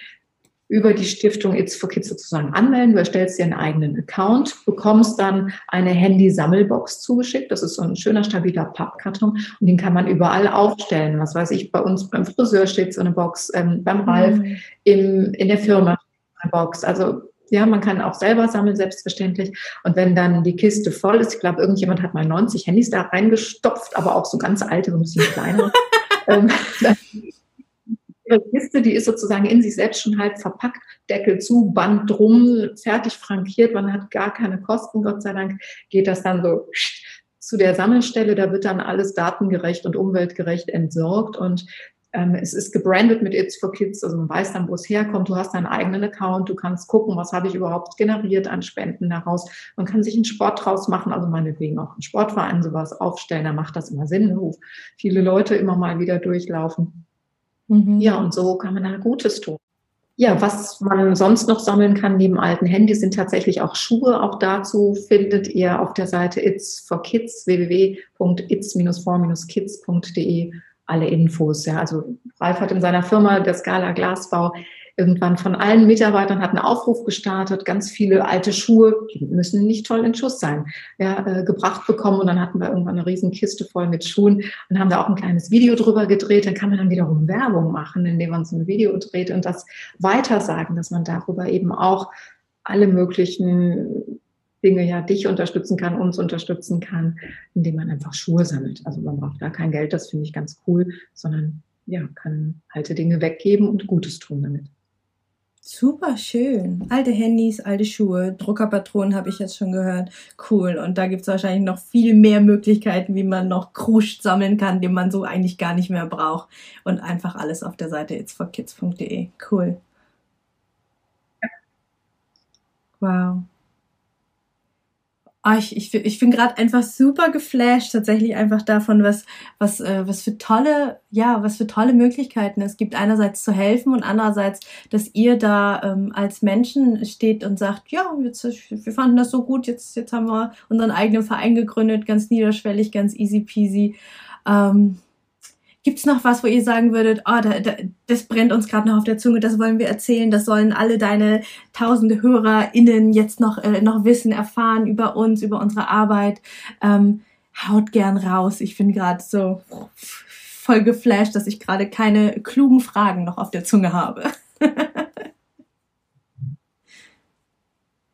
über die Stiftung It's for Kids sozusagen anmelden. Du erstellst dir einen eigenen Account, bekommst dann eine Handy-Sammelbox zugeschickt. Das ist so ein schöner, stabiler Pappkarton und den kann man überall aufstellen. Was weiß ich, bei uns beim Friseur steht so eine Box, ähm, beim Ralf, mhm. im, in der Firma eine Box. Also ja, man kann auch selber sammeln, selbstverständlich. Und wenn dann die Kiste voll ist, ich glaube, irgendjemand hat mal 90 Handys da reingestopft, aber auch so ganz alte, so ein bisschen kleinere. ähm, ihre Kiste, die ist sozusagen in sich selbst schon halb verpackt, Deckel zu, Band drum, fertig frankiert, man hat gar keine Kosten, Gott sei Dank geht das dann so zu der Sammelstelle, da wird dann alles datengerecht und umweltgerecht entsorgt und ähm, es ist gebrandet mit It's for Kids, also man weiß dann, wo es herkommt. Du hast deinen eigenen Account, du kannst gucken, was habe ich überhaupt generiert an Spenden daraus. Man kann sich einen Sport draus machen, also meinetwegen auch einen Sportverein sowas aufstellen, da macht das immer Sinn, wo viele Leute immer mal wieder durchlaufen. Mhm. Ja, und so kann man da Gutes tun. Ja, was man sonst noch sammeln kann neben alten Handys sind tatsächlich auch Schuhe. Auch dazu findet ihr auf der Seite It's for Kids www.its-for-kids.de alle Infos. Ja, also Ralf hat in seiner Firma der Scala Glasbau irgendwann von allen Mitarbeitern hat einen Aufruf gestartet, ganz viele alte Schuhe, die müssen nicht toll in Schuss sein, ja, äh, gebracht bekommen und dann hatten wir irgendwann eine riesen Kiste voll mit Schuhen und haben da auch ein kleines Video drüber gedreht. Dann kann man dann wiederum Werbung machen, indem man so ein Video dreht und das weitersagen, dass man darüber eben auch alle möglichen Dinge ja dich unterstützen kann, uns unterstützen kann, indem man einfach Schuhe sammelt. Also man braucht da kein Geld, das finde ich ganz cool, sondern ja, kann alte Dinge weggeben und Gutes tun damit. Super schön. Alte Handys, alte Schuhe, Druckerpatronen habe ich jetzt schon gehört. Cool. Und da gibt es wahrscheinlich noch viel mehr Möglichkeiten, wie man noch Kruscht sammeln kann, den man so eigentlich gar nicht mehr braucht. Und einfach alles auf der Seite itsforkids.de. Cool. Wow. Oh, ich, ich, ich bin gerade einfach super geflasht, tatsächlich einfach davon, was, was, äh, was für tolle, ja, was für tolle Möglichkeiten es gibt, einerseits zu helfen und andererseits, dass ihr da ähm, als Menschen steht und sagt, ja, jetzt, wir fanden das so gut, jetzt, jetzt haben wir unseren eigenen Verein gegründet, ganz niederschwellig, ganz easy peasy. Ähm, Gibt's noch was, wo ihr sagen würdet, oh, da, da, das brennt uns gerade noch auf der Zunge, das wollen wir erzählen, das sollen alle deine tausende HörerInnen jetzt noch, äh, noch wissen, erfahren über uns, über unsere Arbeit? Ähm, haut gern raus. Ich bin gerade so voll geflasht, dass ich gerade keine klugen Fragen noch auf der Zunge habe.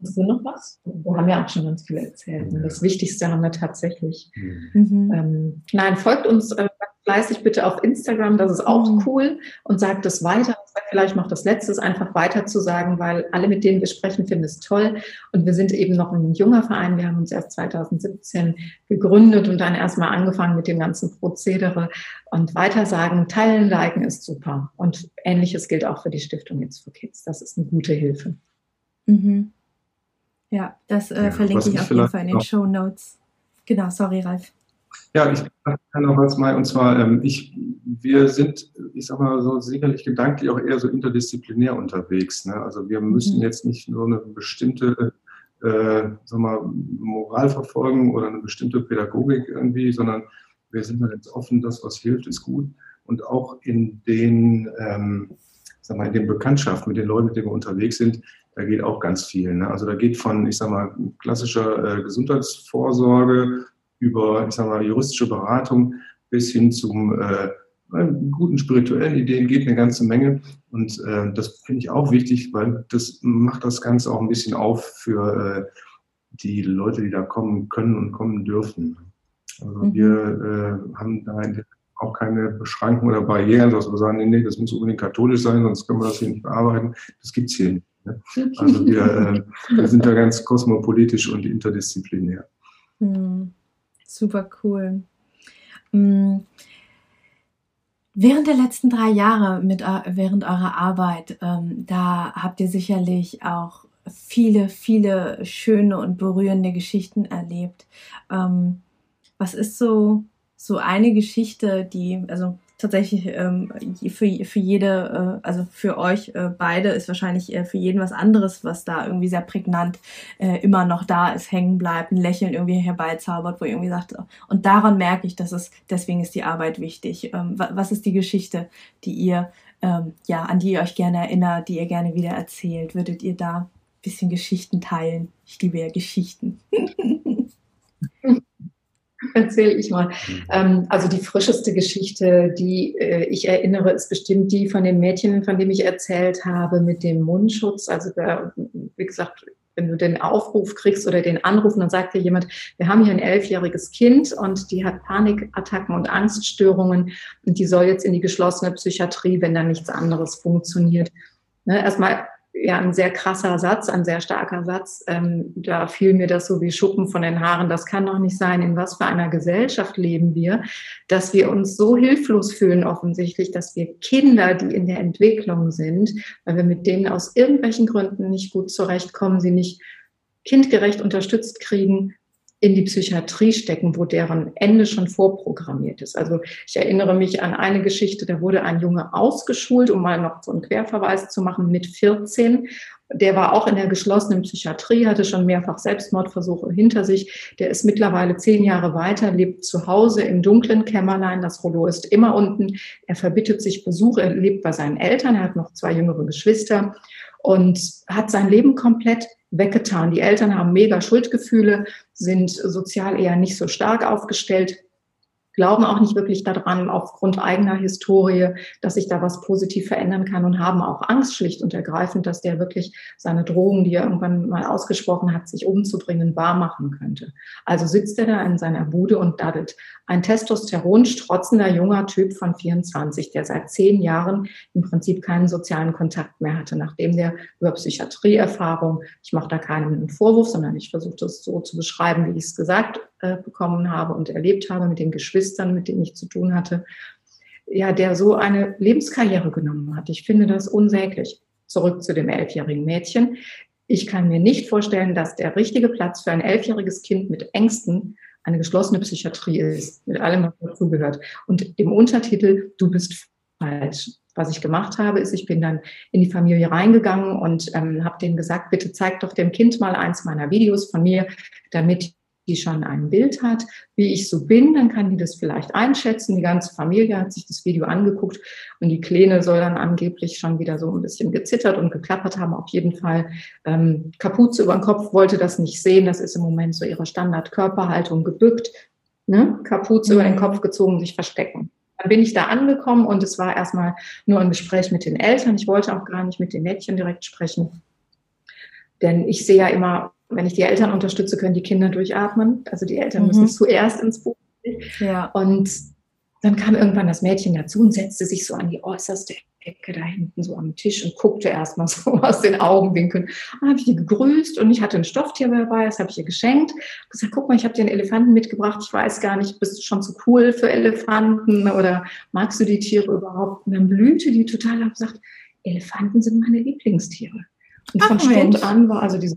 Hast du noch was? Wir haben ja auch schon ganz viel erzählt. Und das Wichtigste haben wir tatsächlich. Mhm. Ähm, nein, folgt uns äh, fleißig bitte auf Instagram, das ist auch mhm. cool und sagt es weiter. Vielleicht noch das Letzte einfach weiter zu sagen, weil alle, mit denen wir sprechen, finden es toll. Und wir sind eben noch ein junger Verein. Wir haben uns erst 2017 gegründet und dann erstmal angefangen mit dem ganzen Prozedere. Und weiter sagen, teilen, liken ist super. Und ähnliches gilt auch für die Stiftung jetzt für Kids. Das ist eine gute Hilfe. Mhm. Ja, das äh, ja, verlinke ich auf jeden Fall in den Show Notes. Genau, sorry, Ralf. Ja, ich kann noch was mal, und zwar, ähm, ich, wir sind, ich sag mal so, sicherlich gedanklich auch eher so interdisziplinär unterwegs. Ne? Also wir müssen mhm. jetzt nicht nur eine bestimmte äh, sag mal, Moral verfolgen oder eine bestimmte Pädagogik irgendwie, sondern wir sind halt jetzt offen, das, was hilft, ist gut. Und auch in den, ähm, sag mal, in den Bekanntschaften mit den Leuten, mit denen wir unterwegs sind, da geht auch ganz viel. Ne? Also da geht von, ich sag mal, klassischer äh, Gesundheitsvorsorge über, ich sag mal, juristische Beratung bis hin zum äh, guten spirituellen Ideen geht eine ganze Menge. Und äh, das finde ich auch wichtig, weil das macht das Ganze auch ein bisschen auf für äh, die Leute, die da kommen können und kommen dürfen. Also mhm. wir äh, haben da auch keine Beschränkungen oder Barrieren, dass wir sagen, nee, nee, das muss unbedingt katholisch sein, sonst können wir das hier nicht bearbeiten. Das gibt es hier nicht. Ne? Also wir, äh, wir sind da ganz kosmopolitisch und interdisziplinär. Mhm. Super cool. Mm. Während der letzten drei Jahre mit, während eurer Arbeit, ähm, da habt ihr sicherlich auch viele, viele schöne und berührende Geschichten erlebt. Ähm, was ist so, so eine Geschichte, die, also tatsächlich ähm, für, für jede, äh, also für euch äh, beide ist wahrscheinlich äh, für jeden was anderes, was da irgendwie sehr prägnant äh, immer noch da ist, hängen bleibt, ein Lächeln irgendwie herbeizaubert, wo ihr irgendwie sagt, und daran merke ich, dass es, deswegen ist die Arbeit wichtig. Ähm, was ist die Geschichte, die ihr, ähm, ja, an die ihr euch gerne erinnert, die ihr gerne wieder erzählt? Würdet ihr da ein bisschen Geschichten teilen? Ich liebe ja Geschichten. erzähle ich mal. Mhm. Ähm, also die frischeste Geschichte, die äh, ich erinnere, ist bestimmt die von dem Mädchen, von dem ich erzählt habe, mit dem Mundschutz. Also da, wie gesagt, wenn du den Aufruf kriegst oder den Anruf, dann sagt dir jemand, wir haben hier ein elfjähriges Kind und die hat Panikattacken und Angststörungen und die soll jetzt in die geschlossene Psychiatrie, wenn da nichts anderes funktioniert. Ne, erstmal ja ein sehr krasser Satz, ein sehr starker Satz. Ähm, da fiel mir das so wie Schuppen von den Haaren. Das kann doch nicht sein. In was für einer Gesellschaft leben wir, dass wir uns so hilflos fühlen offensichtlich, dass wir Kinder, die in der Entwicklung sind, weil wir mit denen aus irgendwelchen Gründen nicht gut zurechtkommen, sie nicht kindgerecht unterstützt kriegen, in die Psychiatrie stecken, wo deren Ende schon vorprogrammiert ist. Also ich erinnere mich an eine Geschichte, da wurde ein Junge ausgeschult, um mal noch so einen Querverweis zu machen, mit 14. Der war auch in der geschlossenen Psychiatrie, hatte schon mehrfach Selbstmordversuche hinter sich. Der ist mittlerweile zehn Jahre weiter, lebt zu Hause im dunklen Kämmerlein. Das Rollo ist immer unten. Er verbittet sich Besuch. Er lebt bei seinen Eltern. Er hat noch zwei jüngere Geschwister und hat sein Leben komplett weggetan. Die Eltern haben mega Schuldgefühle, sind sozial eher nicht so stark aufgestellt, glauben auch nicht wirklich daran aufgrund eigener Historie, dass sich da was positiv verändern kann und haben auch Angst schlicht und ergreifend, dass der wirklich seine Drohung, die er irgendwann mal ausgesprochen hat, sich umzubringen, wahr machen könnte. Also sitzt er da in seiner Bude und daddelt. Ein testosteronstrotzender junger Typ von 24, der seit zehn Jahren im Prinzip keinen sozialen Kontakt mehr hatte, nachdem der über Psychiatrieerfahrung, ich mache da keinen Vorwurf, sondern ich versuche das so zu beschreiben, wie ich es gesagt äh, bekommen habe und erlebt habe mit den Geschwistern, mit denen ich zu tun hatte, ja, der so eine Lebenskarriere genommen hat. Ich finde das unsäglich. Zurück zu dem elfjährigen Mädchen. Ich kann mir nicht vorstellen, dass der richtige Platz für ein elfjähriges Kind mit Ängsten eine geschlossene Psychiatrie ist, mit allem, was dazugehört. Und im Untertitel, du bist falsch. Was ich gemacht habe, ist, ich bin dann in die Familie reingegangen und ähm, habe denen gesagt, bitte zeigt doch dem Kind mal eins meiner Videos von mir, damit die schon ein Bild hat, wie ich so bin, dann kann die das vielleicht einschätzen. Die ganze Familie hat sich das Video angeguckt und die Kleine soll dann angeblich schon wieder so ein bisschen gezittert und geklappert haben. Auf jeden Fall ähm, Kapuze über den Kopf, wollte das nicht sehen. Das ist im Moment so ihre Standardkörperhaltung gebückt, ne? Kapuze mhm. über den mhm. Kopf gezogen, sich verstecken. Dann bin ich da angekommen und es war erstmal nur ein Gespräch mit den Eltern. Ich wollte auch gar nicht mit den Mädchen direkt sprechen. Denn ich sehe ja immer wenn ich die Eltern unterstütze, können die Kinder durchatmen. Also die Eltern mhm. müssen zuerst ins Buch. Ja. Und dann kam irgendwann das Mädchen dazu und setzte sich so an die äußerste Ecke da hinten so am Tisch und guckte erstmal so aus den Augenwinkeln. Dann habe ich die gegrüßt und ich hatte ein Stofftier dabei, das habe ich ihr geschenkt. Ich gesagt, guck mal, ich habe dir einen Elefanten mitgebracht. Ich weiß gar nicht, bist du schon zu cool für Elefanten oder magst du die Tiere überhaupt? Und dann blühte die total und gesagt, Elefanten sind meine Lieblingstiere. Und Ach, von Stund an war also diese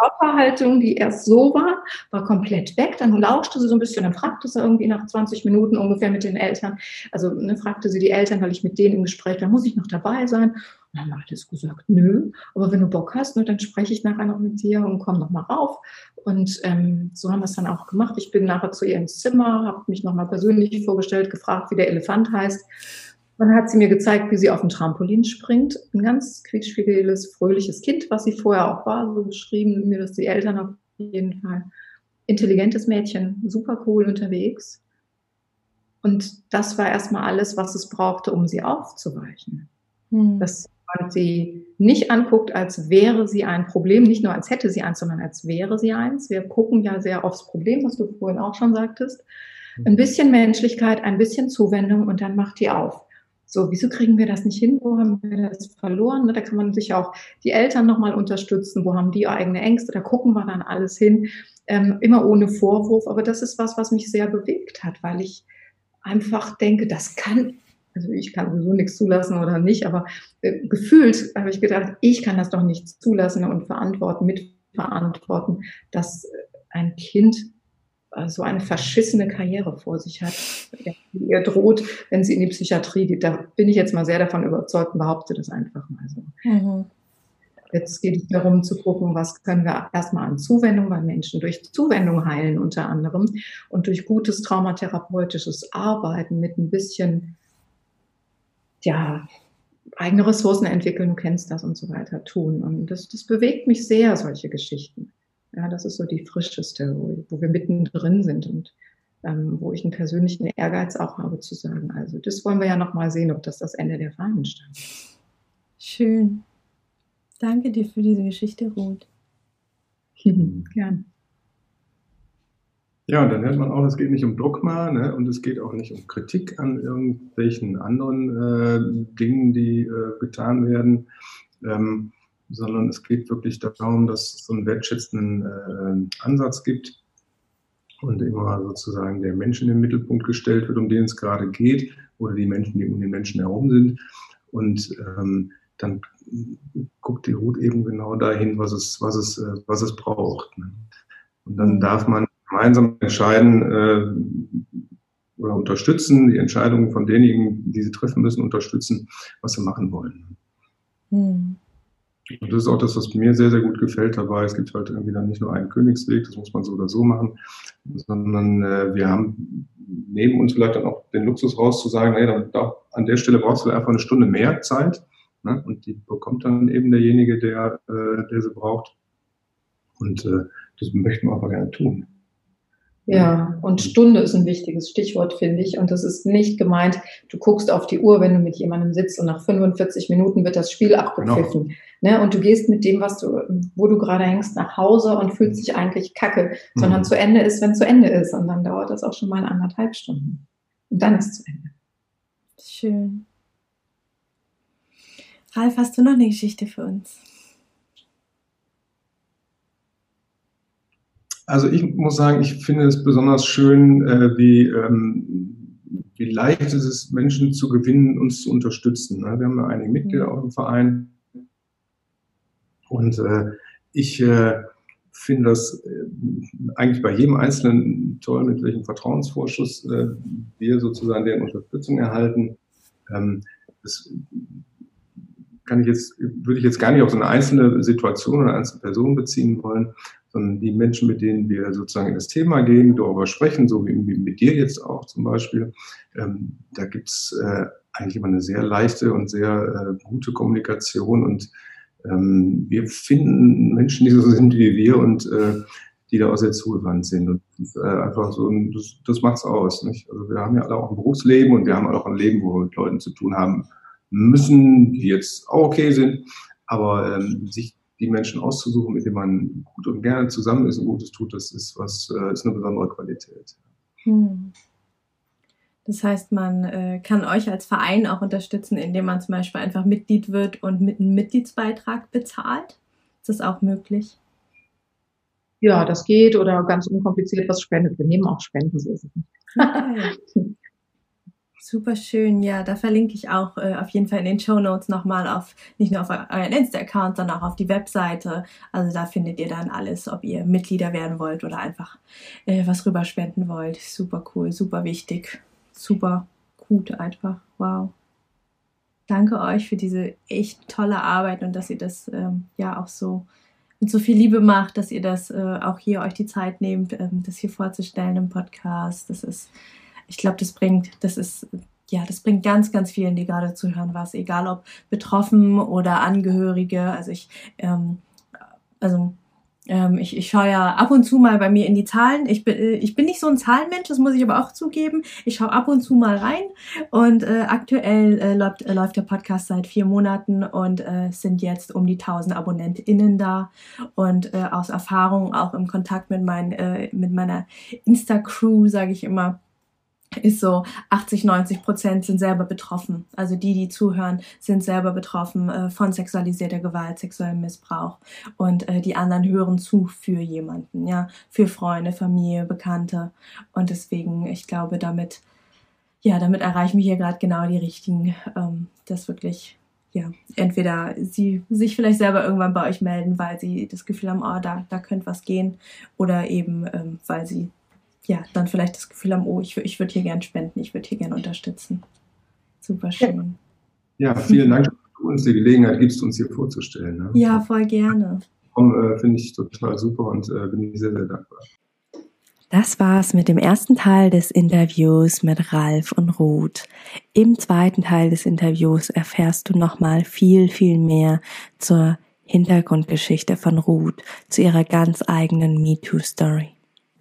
Körperhaltung, die erst so war, war komplett weg. Dann lauschte sie so ein bisschen, dann fragte sie irgendwie nach 20 Minuten ungefähr mit den Eltern. Also ne, fragte sie die Eltern, weil ich mit denen im Gespräch war, muss ich noch dabei sein? Und dann hat es gesagt, nö, aber wenn du Bock hast, ne, dann spreche ich nachher noch mit dir und komm noch mal rauf. Und ähm, so haben wir es dann auch gemacht. Ich bin nachher zu ihr ins Zimmer, habe mich noch mal persönlich vorgestellt, gefragt, wie der Elefant heißt. Dann hat sie mir gezeigt, wie sie auf dem Trampolin springt. Ein ganz quietschfigeliges, fröhliches Kind, was sie vorher auch war, so beschrieben mir das die Eltern auf jeden Fall. Intelligentes Mädchen, super cool unterwegs. Und das war erstmal alles, was es brauchte, um sie aufzuweichen. Hm. Dass man sie nicht anguckt, als wäre sie ein Problem, nicht nur als hätte sie eins, sondern als wäre sie eins. Wir gucken ja sehr aufs Problem, was du vorhin auch schon sagtest. Ein bisschen Menschlichkeit, ein bisschen Zuwendung und dann macht die auf. So, wieso kriegen wir das nicht hin? Wo haben wir das verloren? Da kann man sich auch die Eltern nochmal unterstützen. Wo haben die eigene Ängste? Da gucken wir dann alles hin. Ähm, immer ohne Vorwurf. Aber das ist was, was mich sehr bewegt hat, weil ich einfach denke, das kann, also ich kann sowieso nichts zulassen oder nicht, aber äh, gefühlt habe ich gedacht, ich kann das doch nicht zulassen und verantworten, mitverantworten, dass ein Kind so eine verschissene Karriere vor sich hat, die ihr droht, wenn sie in die Psychiatrie geht. Da bin ich jetzt mal sehr davon überzeugt und behaupte das einfach mal so. Mhm. Jetzt geht es darum zu gucken, was können wir erstmal an Zuwendung, weil Menschen durch Zuwendung heilen unter anderem und durch gutes traumatherapeutisches Arbeiten mit ein bisschen, ja, eigene Ressourcen entwickeln, du kennst das und so weiter tun. Und das, das bewegt mich sehr, solche Geschichten. Ja, das ist so die frischeste, wo, wo wir mittendrin sind und ähm, wo ich einen persönlichen Ehrgeiz auch habe zu sagen. Also das wollen wir ja noch mal sehen, ob das das Ende der Fahnenstange ist. Schön. Danke dir für diese Geschichte, Ruth. Gern. Ja, und dann hört man auch, es geht nicht um Dogma ne? und es geht auch nicht um Kritik an irgendwelchen anderen äh, Dingen, die äh, getan werden. Ähm, sondern es geht wirklich darum, dass es so einen wertschätzenden äh, Ansatz gibt und immer sozusagen der Mensch in den Mittelpunkt gestellt wird, um den es gerade geht, oder die Menschen, die um den Menschen herum sind. Und ähm, dann guckt die Hut eben genau dahin, was es, was es, äh, was es braucht. Ne? Und dann mhm. darf man gemeinsam entscheiden äh, oder unterstützen, die Entscheidungen von denjenigen, die sie treffen müssen, unterstützen, was sie machen wollen. Mhm. Und das ist auch das, was mir sehr, sehr gut gefällt dabei. Es gibt halt irgendwie dann nicht nur einen Königsweg, das muss man so oder so machen, sondern äh, wir haben neben uns vielleicht dann auch den Luxus raus zu sagen, hey, dann da, an der Stelle brauchst du einfach eine Stunde mehr Zeit. Ne? Und die bekommt dann eben derjenige, der, äh, der sie braucht. Und äh, das möchten wir aber gerne tun. Ja, und Stunde ist ein wichtiges Stichwort, finde ich. Und das ist nicht gemeint, du guckst auf die Uhr, wenn du mit jemandem sitzt und nach 45 Minuten wird das Spiel abgepfiffen. Genau. Ne? Und du gehst mit dem, was du, wo du gerade hängst, nach Hause und fühlst dich eigentlich kacke, mhm. sondern zu Ende ist, wenn zu Ende ist. Und dann dauert das auch schon mal anderthalb Stunden. Und dann ist zu Ende. Schön. Ralf, hast du noch eine Geschichte für uns? Also ich muss sagen, ich finde es besonders schön, äh, wie, ähm, wie leicht es ist, Menschen zu gewinnen, uns zu unterstützen. Ne? Wir haben ja einige Mitglieder auch im Verein. Und äh, ich äh, finde das äh, eigentlich bei jedem Einzelnen toll, mit welchem Vertrauensvorschuss äh, wir sozusagen deren Unterstützung erhalten. Ähm, das kann ich jetzt, würde ich jetzt gar nicht auf so eine einzelne Situation oder eine einzelne Person beziehen wollen, sondern die Menschen, mit denen wir sozusagen in das Thema gehen, darüber sprechen, so wie mit dir jetzt auch zum Beispiel, ähm, da gibt's äh, eigentlich immer eine sehr leichte und sehr äh, gute Kommunikation und ähm, wir finden Menschen, die so sind wie wir und äh, die da auch sehr zugewandt sind. Und äh, einfach so, das, das macht's aus. Nicht? Also wir haben ja alle auch ein Berufsleben und wir haben auch ein Leben, wo wir mit Leuten zu tun haben müssen, die jetzt auch okay sind, aber ähm, sich die Menschen auszusuchen, mit denen man gut und gerne zusammen ist und Gutes tut, das ist was, äh, ist eine besondere Qualität. Hm. Das heißt, man äh, kann euch als Verein auch unterstützen, indem man zum Beispiel einfach Mitglied wird und mit einem Mitgliedsbeitrag bezahlt. Ist das auch möglich? Ja, das geht oder ganz unkompliziert was spendet. Wir nehmen auch Spenden, so ist es nicht. Okay. Super schön, ja, da verlinke ich auch äh, auf jeden Fall in den Show Notes nochmal auf, nicht nur auf euren Insta-Account, sondern auch auf die Webseite. Also da findet ihr dann alles, ob ihr Mitglieder werden wollt oder einfach äh, was rüber spenden wollt. Super cool, super wichtig, super gut einfach. Wow. Danke euch für diese echt tolle Arbeit und dass ihr das ähm, ja auch so mit so viel Liebe macht, dass ihr das äh, auch hier euch die Zeit nehmt, ähm, das hier vorzustellen im Podcast. Das ist ich glaube, das bringt, das ist, ja, das bringt ganz, ganz vielen, die gerade zuhören, was, egal ob betroffen oder Angehörige. Also ich, ähm, also ähm, ich, ich schaue ja ab und zu mal bei mir in die Zahlen. Ich bin, äh, ich bin nicht so ein Zahlenmensch, das muss ich aber auch zugeben. Ich schaue ab und zu mal rein und äh, aktuell äh, läuft, äh, läuft der Podcast seit vier Monaten und äh, sind jetzt um die 1000 AbonnentInnen da und äh, aus Erfahrung auch im Kontakt mit, mein, äh, mit meiner Insta-Crew, sage ich immer, ist so 80, 90 Prozent sind selber betroffen. Also die, die zuhören, sind selber betroffen äh, von sexualisierter Gewalt, sexuellem Missbrauch. Und äh, die anderen hören zu für jemanden, ja, für Freunde, Familie, Bekannte. Und deswegen, ich glaube, damit, ja, damit erreichen wir hier gerade genau die richtigen, ähm, das wirklich ja, entweder sie sich vielleicht selber irgendwann bei euch melden, weil sie das Gefühl haben, oh, da, da könnte was gehen, oder eben, ähm, weil sie ja, dann vielleicht das Gefühl haben, oh, ich, ich würde hier gern spenden, ich würde hier gern unterstützen. Super schön. Ja, vielen Dank, dass du uns die Gelegenheit gibst, uns hier vorzustellen. Ne? Ja, voll gerne. Äh, Finde ich total super und äh, bin ich sehr, sehr dankbar. Das war's mit dem ersten Teil des Interviews mit Ralf und Ruth. Im zweiten Teil des Interviews erfährst du nochmal viel, viel mehr zur Hintergrundgeschichte von Ruth, zu ihrer ganz eigenen MeToo-Story.